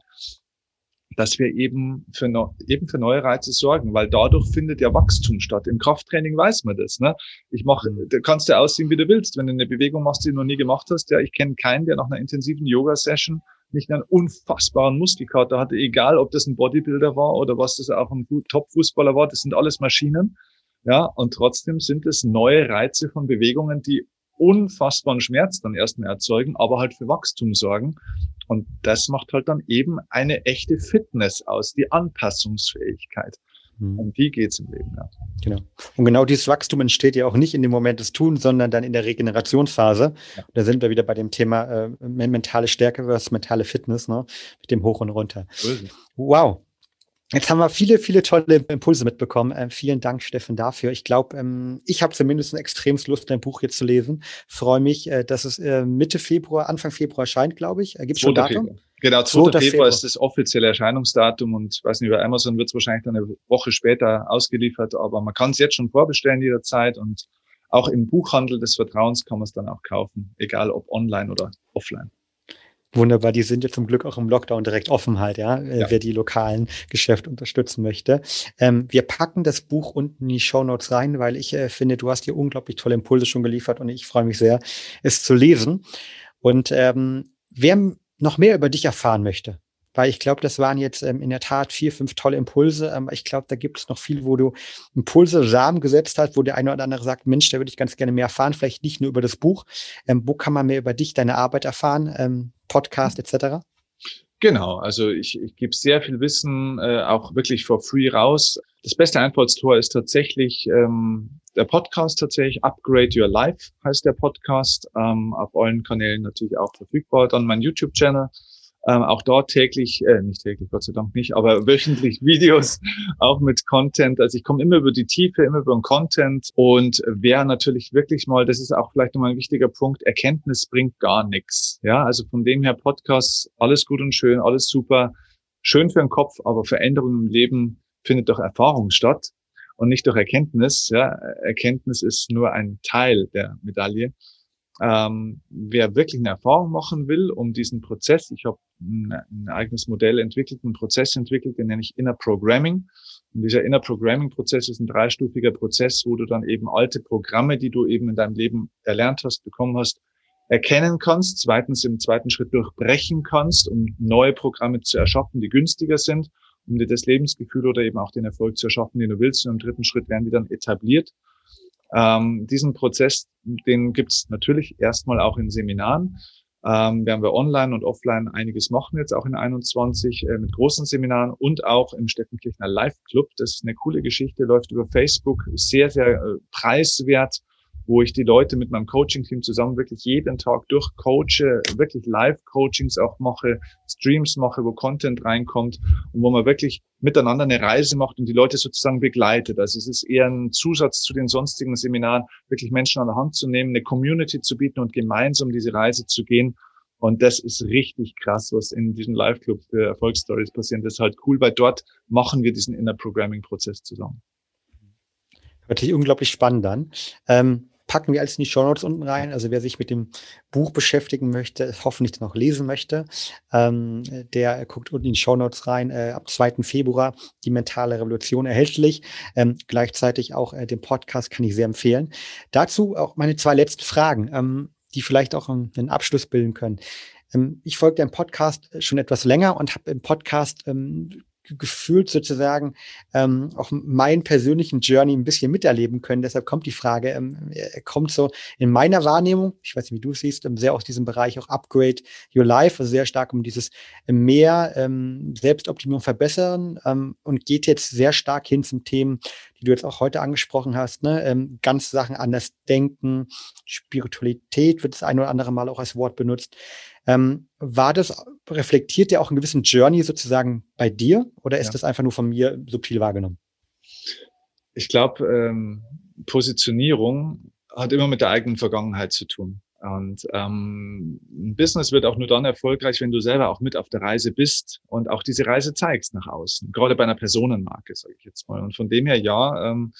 dass wir eben für, eben für neue Reize sorgen, weil dadurch findet ja Wachstum statt. Im Krafttraining weiß man das. Ne? Ich mache, mhm. du kannst ja aussehen, wie du willst. Wenn du eine Bewegung machst, die du noch nie gemacht hast, ja, ich kenne keinen, der nach einer intensiven Yoga-Session nicht einen unfassbaren Muskelkater hatte, egal ob das ein Bodybuilder war oder was das auch ein Top-Fußballer war, das sind alles Maschinen. Ja, und trotzdem sind es neue Reize von Bewegungen, die unfassbaren Schmerz dann erstmal erzeugen, aber halt für Wachstum sorgen. Und das macht halt dann eben eine echte Fitness aus, die Anpassungsfähigkeit. Mhm. Um die geht's im Leben. Ja. Genau. Und genau dieses Wachstum entsteht ja auch nicht in dem Moment des Tuns, sondern dann in der Regenerationsphase. Ja. Da sind wir wieder bei dem Thema äh, mentale Stärke versus mentale Fitness, ne? mit dem Hoch und Runter. Wow. Jetzt haben wir viele, viele tolle Impulse mitbekommen. Ähm, vielen Dank, Steffen, dafür. Ich glaube, ähm, ich habe zumindest eine extremst Lust, dein Buch jetzt zu lesen. Freue mich, äh, dass es äh, Mitte Februar, Anfang Februar erscheint, glaube ich. Äh, Gibt es schon Datum? Februar. Genau, 2. Februar, Februar ist das offizielle Erscheinungsdatum und ich weiß nicht, über Amazon wird es wahrscheinlich dann eine Woche später ausgeliefert, aber man kann es jetzt schon vorbestellen jederzeit und auch im Buchhandel des Vertrauens kann man es dann auch kaufen, egal ob online oder offline. Wunderbar, die sind ja zum Glück auch im Lockdown direkt offen halt, ja, äh, ja. wer die lokalen Geschäfte unterstützen möchte. Ähm, wir packen das Buch unten in die Show Notes rein, weil ich äh, finde, du hast hier unglaublich tolle Impulse schon geliefert und ich freue mich sehr, es zu lesen. Und ähm, wer noch mehr über dich erfahren möchte, weil ich glaube, das waren jetzt ähm, in der Tat vier, fünf tolle Impulse. Ähm, ich glaube, da gibt es noch viel, wo du Impulse, Samen gesetzt hast, wo der eine oder andere sagt, Mensch, da würde ich ganz gerne mehr erfahren, vielleicht nicht nur über das Buch. Ähm, wo kann man mehr über dich, deine Arbeit erfahren, ähm, Podcast etc.? Genau, also ich, ich gebe sehr viel Wissen äh, auch wirklich for free raus. Das beste Einfallstor ist tatsächlich ähm, der Podcast tatsächlich. Upgrade Your Life heißt der Podcast. Ähm, auf allen Kanälen natürlich auch verfügbar. Dann mein YouTube-Channel ähm, auch dort täglich, äh, nicht täglich, Gott sei Dank nicht, aber wöchentlich Videos, auch mit Content. Also ich komme immer über die Tiefe, immer über den Content. Und wer natürlich wirklich mal, das ist auch vielleicht nochmal ein wichtiger Punkt, Erkenntnis bringt gar nichts. Ja, also von dem her Podcast, alles gut und schön, alles super, schön für den Kopf, aber Veränderung im Leben findet durch Erfahrung statt und nicht durch Erkenntnis. Ja, Erkenntnis ist nur ein Teil der Medaille. Ähm, wer wirklich eine Erfahrung machen will, um diesen Prozess, ich habe ein, ein, eigenes Modell entwickelt, einen Prozess entwickelt, den nenne ich Inner Programming. Und dieser Inner Programming Prozess ist ein dreistufiger Prozess, wo du dann eben alte Programme, die du eben in deinem Leben erlernt hast, bekommen hast, erkennen kannst, zweitens im zweiten Schritt durchbrechen kannst, um neue Programme zu erschaffen, die günstiger sind, um dir das Lebensgefühl oder eben auch den Erfolg zu erschaffen, den du willst. Und im dritten Schritt werden die dann etabliert. Ähm, diesen Prozess, den gibt es natürlich erstmal auch in Seminaren. Ähm, werden wir online und offline einiges machen, jetzt auch in 21 äh, mit großen Seminaren und auch im Steppenkirchner Live Club. Das ist eine coole Geschichte, läuft über Facebook, sehr, sehr äh, preiswert wo ich die Leute mit meinem Coaching-Team zusammen wirklich jeden Tag durchcoache, wirklich Live-Coachings auch mache, Streams mache, wo Content reinkommt und wo man wirklich miteinander eine Reise macht und die Leute sozusagen begleitet. Also es ist eher ein Zusatz zu den sonstigen Seminaren, wirklich Menschen an der Hand zu nehmen, eine Community zu bieten und gemeinsam diese Reise zu gehen. Und das ist richtig krass, was in diesem Live-Club für Erfolgsstories passiert. Das ist halt cool, weil dort machen wir diesen Inner Programming-Prozess zusammen. Hört sich unglaublich spannend an. Ähm, packen wir alles in die Show Notes unten rein. Also wer sich mit dem Buch beschäftigen möchte, hoffentlich noch lesen möchte, ähm, der guckt unten in die Show Notes rein. Äh, ab 2. Februar die mentale Revolution erhältlich. Ähm, gleichzeitig auch äh, den Podcast kann ich sehr empfehlen. Dazu auch meine zwei letzten Fragen, ähm, die vielleicht auch einen Abschluss bilden können. Ähm, ich folge dem Podcast schon etwas länger und habe im Podcast ähm, gefühlt sozusagen ähm, auch meinen persönlichen Journey ein bisschen miterleben können. Deshalb kommt die Frage, ähm, kommt so in meiner Wahrnehmung, ich weiß nicht, wie du es siehst, ähm, sehr aus diesem Bereich auch Upgrade Your Life, also sehr stark um dieses mehr ähm, Selbstoptimierung verbessern ähm, und geht jetzt sehr stark hin zum Themen, die du jetzt auch heute angesprochen hast, ne? ähm, ganz Sachen anders denken, Spiritualität wird das ein oder andere Mal auch als Wort benutzt. Ähm, war das, reflektiert der auch einen gewissen Journey sozusagen bei dir oder ist ja. das einfach nur von mir subtil wahrgenommen? Ich glaube, ähm, Positionierung hat immer mit der eigenen Vergangenheit zu tun. Und ähm, ein Business wird auch nur dann erfolgreich, wenn du selber auch mit auf der Reise bist und auch diese Reise zeigst nach außen. Gerade bei einer Personenmarke, sage ich jetzt mal. Und von dem her, ja, ähm,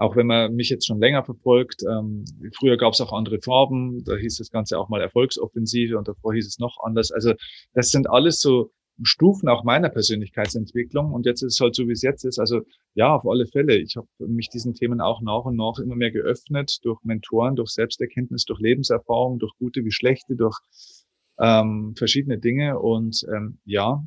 auch wenn man mich jetzt schon länger verfolgt, ähm, früher gab es auch andere Farben, da hieß das Ganze auch mal Erfolgsoffensive und davor hieß es noch anders. Also das sind alles so Stufen auch meiner Persönlichkeitsentwicklung und jetzt ist es halt so, wie es jetzt ist. Also ja, auf alle Fälle. Ich habe mich diesen Themen auch nach und nach immer mehr geöffnet durch Mentoren, durch Selbsterkenntnis, durch Lebenserfahrung, durch gute wie schlechte, durch ähm, verschiedene Dinge und ähm, ja,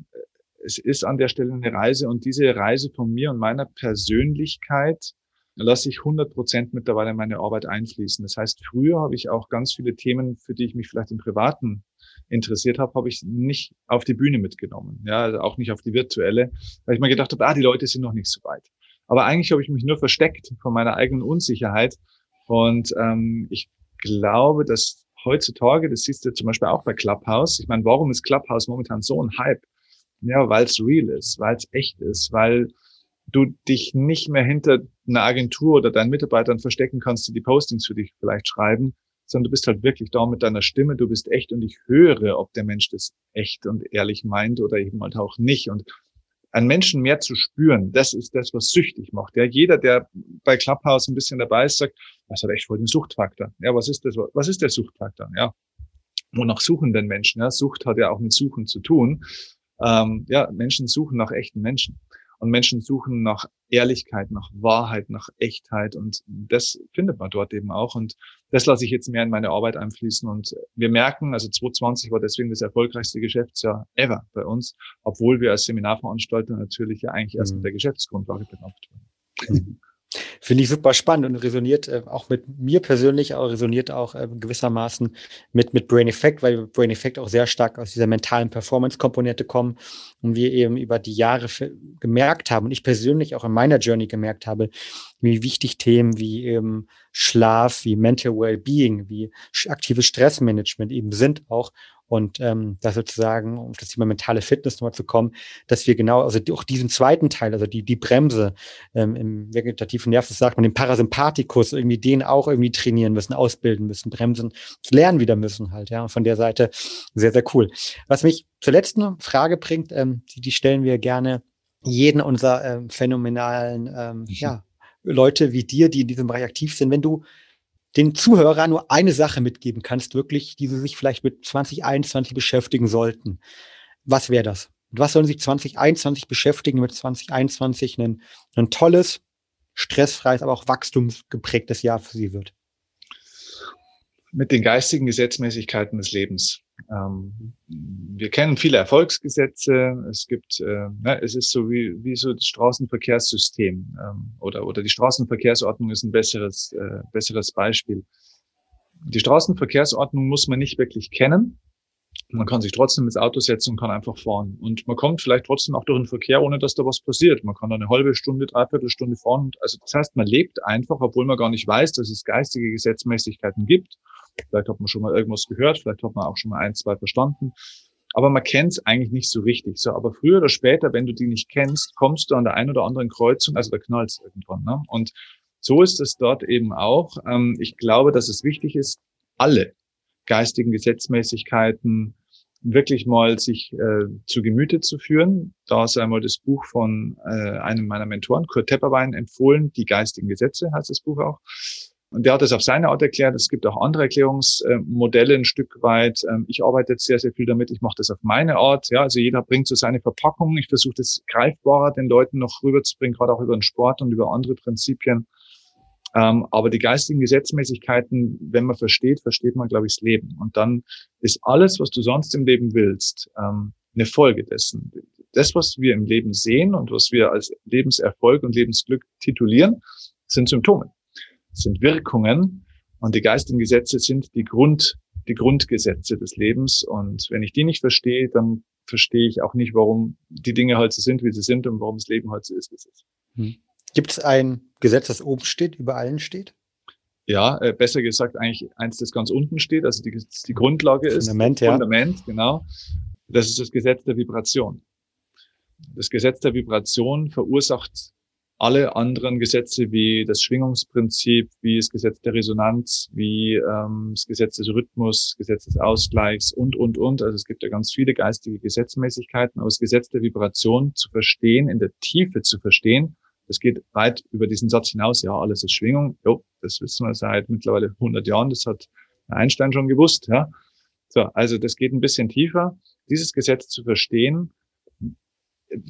es ist an der Stelle eine Reise und diese Reise von mir und meiner Persönlichkeit lasse ich 100 Prozent mittlerweile in meine Arbeit einfließen. Das heißt, früher habe ich auch ganz viele Themen, für die ich mich vielleicht im Privaten interessiert habe, habe ich nicht auf die Bühne mitgenommen. Ja, also auch nicht auf die virtuelle, weil ich mir gedacht habe, ah, die Leute sind noch nicht so weit. Aber eigentlich habe ich mich nur versteckt von meiner eigenen Unsicherheit. Und ähm, ich glaube, dass heutzutage, das siehst du zum Beispiel auch bei Clubhouse. Ich meine, warum ist Clubhouse momentan so ein Hype? Ja, weil es real ist, weil es echt ist, weil du dich nicht mehr hinter einer Agentur oder deinen Mitarbeitern verstecken kannst, die die Postings für dich vielleicht schreiben, sondern du bist halt wirklich da mit deiner Stimme, du bist echt und ich höre, ob der Mensch das echt und ehrlich meint oder eben halt auch nicht. Und einen Menschen mehr zu spüren, das ist das, was süchtig macht. Ja, jeder, der bei Clubhouse ein bisschen dabei ist, sagt, das hat echt voll den Suchtfaktor. Ja, was ist das? Was ist der Suchtfaktor? Ja, wonach suchen denn Menschen? Ja, Sucht hat ja auch mit Suchen zu tun. Ähm, ja, Menschen suchen nach echten Menschen. Und Menschen suchen nach Ehrlichkeit, nach Wahrheit, nach Echtheit. Und das findet man dort eben auch. Und das lasse ich jetzt mehr in meine Arbeit einfließen. Und wir merken, also 2020 war deswegen das erfolgreichste Geschäftsjahr ever bei uns, obwohl wir als Seminarveranstalter natürlich ja eigentlich erst mit mhm. der Geschäftsgrundlage benannt wurden. Mhm. Finde ich super spannend und resoniert äh, auch mit mir persönlich, aber resoniert auch äh, gewissermaßen mit, mit Brain Effect, weil Brain Effect auch sehr stark aus dieser mentalen Performance-Komponente kommen und wir eben über die Jahre gemerkt haben und ich persönlich auch in meiner Journey gemerkt habe, wie wichtig Themen wie eben Schlaf, wie Mental Wellbeing, wie aktives Stressmanagement eben sind auch und ähm, da sozusagen, um das Thema mentale Fitness nochmal zu kommen, dass wir genau, also auch diesen zweiten Teil, also die, die Bremse ähm, im vegetativen Nerven, sagt man, den Parasympathikus, irgendwie den auch irgendwie trainieren müssen, ausbilden müssen, bremsen, lernen wieder müssen halt, ja. Und von der Seite sehr, sehr cool. Was mich zur letzten Frage bringt, ähm, die, die stellen wir gerne jeden unserer ähm, phänomenalen, ähm, mhm. ja, Leute wie dir, die in diesem Bereich aktiv sind. Wenn du den Zuhörern nur eine Sache mitgeben kannst, wirklich, die sie sich vielleicht mit 2021 beschäftigen sollten, was wäre das? Was sollen sich 2021 beschäftigen, damit 2021 ein, ein tolles, stressfreies, aber auch wachstumsgeprägtes Jahr für sie wird? Mit den geistigen Gesetzmäßigkeiten des Lebens. Ähm, wir kennen viele Erfolgsgesetze. Es gibt, äh, ne, es ist so wie, wie so das Straßenverkehrssystem ähm, oder, oder die Straßenverkehrsordnung ist ein besseres, äh, besseres Beispiel. Die Straßenverkehrsordnung muss man nicht wirklich kennen. Man kann sich trotzdem ins Auto setzen und kann einfach fahren. Und man kommt vielleicht trotzdem auch durch den Verkehr, ohne dass da was passiert. Man kann da eine halbe Stunde, dreiviertel Stunde fahren. Also das heißt, man lebt einfach, obwohl man gar nicht weiß, dass es geistige Gesetzmäßigkeiten gibt. Vielleicht hat man schon mal irgendwas gehört, vielleicht hat man auch schon mal ein, zwei verstanden. Aber man kennt es eigentlich nicht so richtig. So, aber früher oder später, wenn du die nicht kennst, kommst du an der einen oder anderen Kreuzung, also da knallt es irgendwann. Ne? Und so ist es dort eben auch. Ähm, ich glaube, dass es wichtig ist, alle geistigen Gesetzmäßigkeiten wirklich mal sich äh, zu Gemüte zu führen. Da ist einmal das Buch von äh, einem meiner Mentoren, Kurt Tepperwein, empfohlen, Die geistigen Gesetze heißt das Buch auch. Und der hat es auf seine Art erklärt. Es gibt auch andere Erklärungsmodelle ein Stück weit. Ähm, ich arbeite jetzt sehr, sehr viel damit. Ich mache das auf meine Art. Ja, also jeder bringt so seine Verpackung. Ich versuche das greifbarer den Leuten noch rüberzubringen, gerade auch über den Sport und über andere Prinzipien. Ähm, aber die geistigen Gesetzmäßigkeiten, wenn man versteht, versteht man, glaube ich, das Leben. Und dann ist alles, was du sonst im Leben willst, ähm, eine Folge dessen. Das, was wir im Leben sehen und was wir als Lebenserfolg und Lebensglück titulieren, sind Symptome, sind Wirkungen. Und die geistigen Gesetze sind die Grund, die Grundgesetze des Lebens. Und wenn ich die nicht verstehe, dann verstehe ich auch nicht, warum die Dinge halt so sind, wie sie sind und warum das Leben halt so ist, wie es ist. Hm. Gibt es ein Gesetz, das oben steht, über allen steht? Ja, äh, besser gesagt eigentlich eins, das ganz unten steht, also die, die Grundlage ist. Fundament, ja. Fundament, genau. Das ist das Gesetz der Vibration. Das Gesetz der Vibration verursacht alle anderen Gesetze wie das Schwingungsprinzip, wie das Gesetz der Resonanz, wie ähm, das Gesetz des Rhythmus, Gesetz des Ausgleichs und, und, und. Also es gibt ja ganz viele geistige Gesetzmäßigkeiten, aber das Gesetz der Vibration zu verstehen, in der Tiefe zu verstehen, das geht weit über diesen Satz hinaus. Ja, alles ist Schwingung. Jo, das wissen wir seit mittlerweile 100 Jahren. Das hat Einstein schon gewusst. Ja. So, also das geht ein bisschen tiefer. Dieses Gesetz zu verstehen,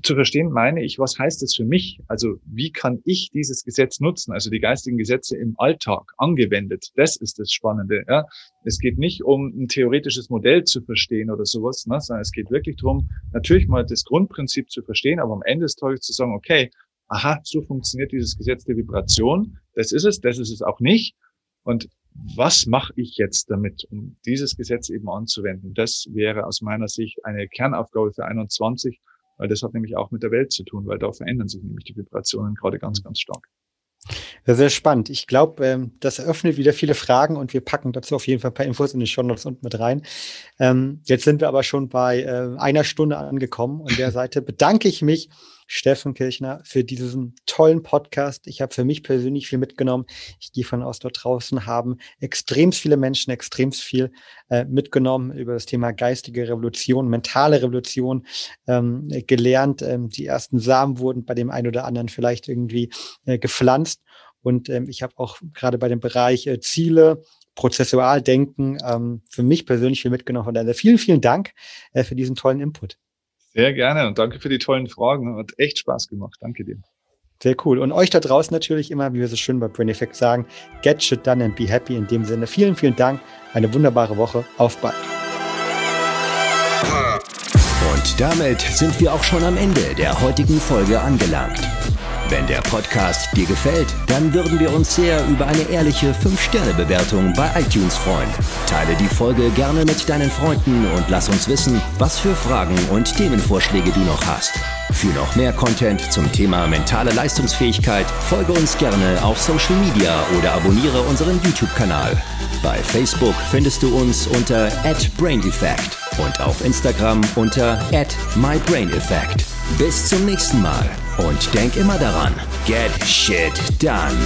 zu verstehen meine ich, was heißt das für mich? Also wie kann ich dieses Gesetz nutzen? Also die geistigen Gesetze im Alltag angewendet. Das ist das Spannende. Ja? Es geht nicht um ein theoretisches Modell zu verstehen oder sowas, ne? sondern es geht wirklich darum, natürlich mal das Grundprinzip zu verstehen, aber am Ende des Tages zu sagen, okay, aha, so funktioniert dieses Gesetz der Vibration. Das ist es, das ist es auch nicht. Und was mache ich jetzt damit, um dieses Gesetz eben anzuwenden? Das wäre aus meiner Sicht eine Kernaufgabe für 21, weil das hat nämlich auch mit der Welt zu tun, weil da verändern sich nämlich die Vibrationen gerade ganz, ganz stark. Sehr spannend. Ich glaube, ähm, das eröffnet wieder viele Fragen und wir packen dazu auf jeden Fall ein paar Infos in die Show Notes unten mit rein. Ähm, jetzt sind wir aber schon bei äh, einer Stunde angekommen. Und der Seite bedanke ich mich Steffen Kirchner, für diesen tollen Podcast. Ich habe für mich persönlich viel mitgenommen. Ich gehe von aus, dort draußen haben extrem viele Menschen extrem viel äh, mitgenommen über das Thema geistige Revolution, mentale Revolution ähm, gelernt. Ähm, die ersten Samen wurden bei dem einen oder anderen vielleicht irgendwie äh, gepflanzt. Und ähm, ich habe auch gerade bei dem Bereich äh, Ziele, prozessual denken, ähm, für mich persönlich viel mitgenommen. Von daher vielen, vielen Dank äh, für diesen tollen Input. Sehr gerne und danke für die tollen Fragen. Hat echt Spaß gemacht. Danke dir. Sehr cool. Und euch da draußen natürlich immer, wie wir so schön bei Brain Effect sagen, get shit done and be happy. In dem Sinne, vielen, vielen Dank. Eine wunderbare Woche. Auf bald. Und damit sind wir auch schon am Ende der heutigen Folge angelangt. Wenn der Podcast dir gefällt, dann würden wir uns sehr über eine ehrliche 5-Sterne-Bewertung bei iTunes freuen. Teile die Folge gerne mit deinen Freunden und lass uns wissen, was für Fragen und Themenvorschläge du noch hast. Für noch mehr Content zum Thema mentale Leistungsfähigkeit folge uns gerne auf Social Media oder abonniere unseren YouTube-Kanal. Bei Facebook findest du uns unter @braineffect und auf Instagram unter @mybraineffect. Bis zum nächsten Mal und denk immer daran, get shit done.